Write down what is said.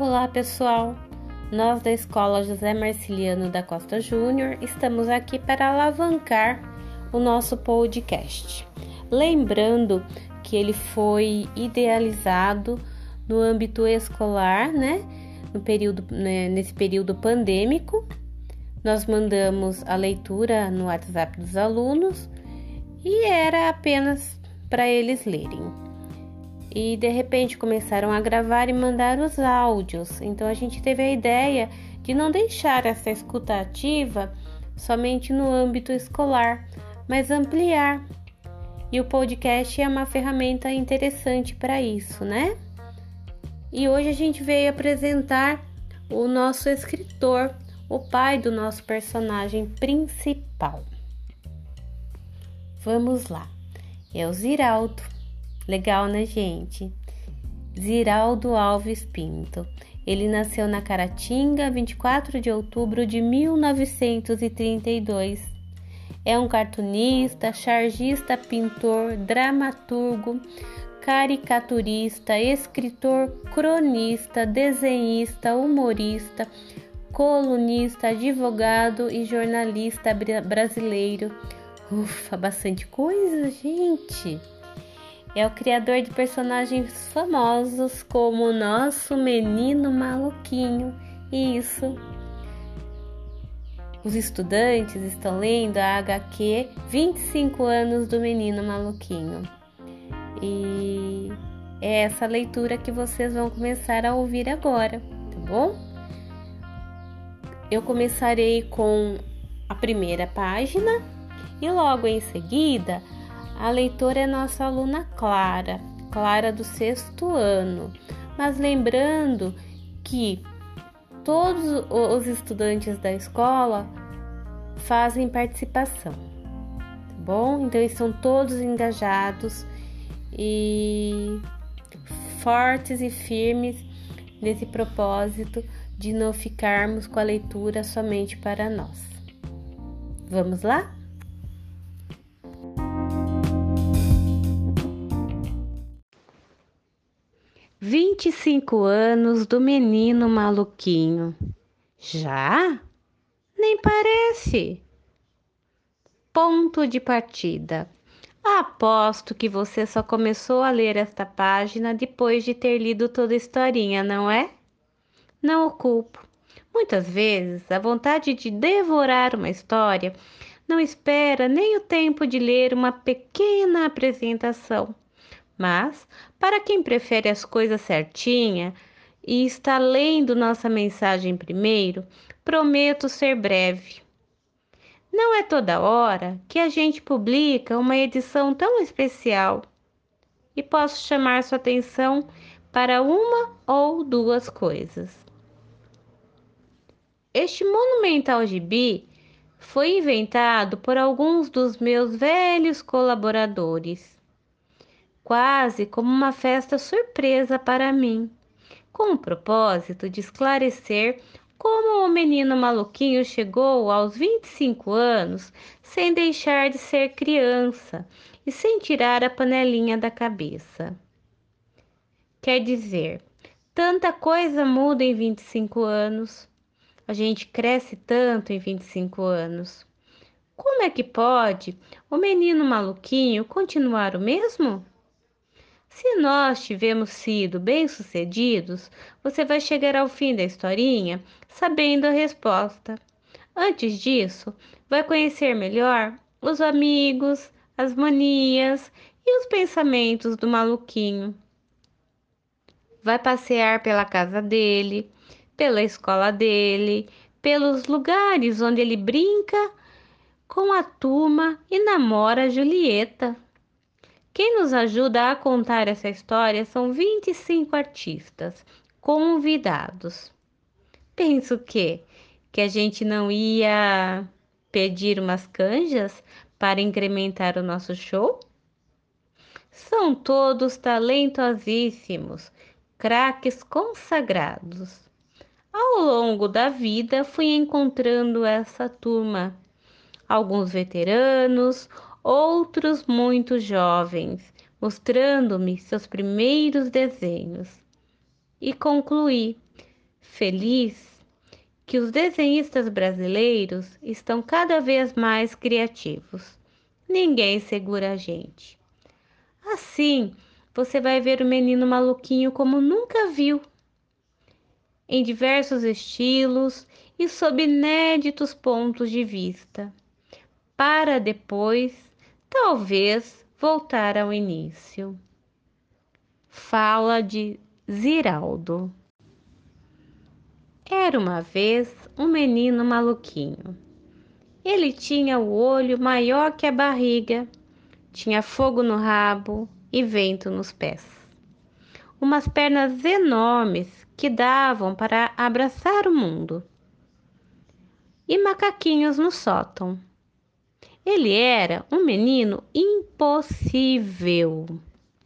Olá, pessoal! Nós da Escola José Marciliano da Costa Júnior estamos aqui para alavancar o nosso podcast. Lembrando que ele foi idealizado no âmbito escolar, né? No período, né, nesse período pandêmico, nós mandamos a leitura no WhatsApp dos alunos e era apenas para eles lerem e de repente começaram a gravar e mandar os áudios. Então a gente teve a ideia de não deixar essa escuta ativa somente no âmbito escolar, mas ampliar. E o podcast é uma ferramenta interessante para isso, né? E hoje a gente veio apresentar o nosso escritor, o pai do nosso personagem principal. Vamos lá. É o Ziraldo. Legal, né, gente? Ziraldo Alves Pinto. Ele nasceu na Caratinga, 24 de outubro de 1932. É um cartunista, chargista, pintor, dramaturgo, caricaturista, escritor, cronista, desenhista, humorista, colunista, advogado e jornalista brasileiro. Ufa, bastante coisa, gente! É o criador de personagens famosos como o nosso menino maluquinho. Isso. Os estudantes estão lendo a HQ 25 anos do menino maluquinho. E é essa leitura que vocês vão começar a ouvir agora, tá bom? Eu começarei com a primeira página e logo em seguida a leitora é nossa aluna Clara, Clara do sexto ano. Mas lembrando que todos os estudantes da escola fazem participação, tá bom? Então estão todos engajados e fortes e firmes nesse propósito de não ficarmos com a leitura somente para nós. Vamos lá? 25 anos do menino maluquinho. Já? Nem parece. Ponto de partida. Aposto que você só começou a ler esta página depois de ter lido toda a historinha, não é? Não o culpo. Muitas vezes, a vontade de devorar uma história não espera nem o tempo de ler uma pequena apresentação. Mas, para quem prefere as coisas certinha e está lendo nossa mensagem primeiro, prometo ser breve. Não é toda hora que a gente publica uma edição tão especial e posso chamar sua atenção para uma ou duas coisas. Este monumental gibi foi inventado por alguns dos meus velhos colaboradores quase como uma festa surpresa para mim, com o propósito de esclarecer como o menino maluquinho chegou aos 25 anos sem deixar de ser criança e sem tirar a panelinha da cabeça. Quer dizer, tanta coisa muda em 25 anos. A gente cresce tanto em 25 anos. Como é que pode o menino maluquinho continuar o mesmo? Se nós tivermos sido bem-sucedidos, você vai chegar ao fim da historinha sabendo a resposta. Antes disso, vai conhecer melhor os amigos, as manias e os pensamentos do maluquinho. Vai passear pela casa dele, pela escola dele, pelos lugares onde ele brinca com a turma e namora Julieta. Quem nos ajuda a contar essa história são 25 artistas convidados. Penso que que a gente não ia pedir umas canjas para incrementar o nosso show? São todos talentosíssimos, craques consagrados. Ao longo da vida fui encontrando essa turma, alguns veteranos, outros muito jovens, mostrando-me seus primeiros desenhos. E concluí: feliz que os desenhistas brasileiros estão cada vez mais criativos. Ninguém segura a gente. Assim, você vai ver o menino maluquinho como nunca viu, em diversos estilos e sob inéditos pontos de vista, para depois, talvez, voltar ao início. Fala de Ziraldo. Era uma vez um menino maluquinho. Ele tinha o olho maior que a barriga, tinha fogo no rabo e vento nos pés. Umas pernas enormes que davam para abraçar o mundo. E macaquinhos no sótão. Ele era um menino impossível.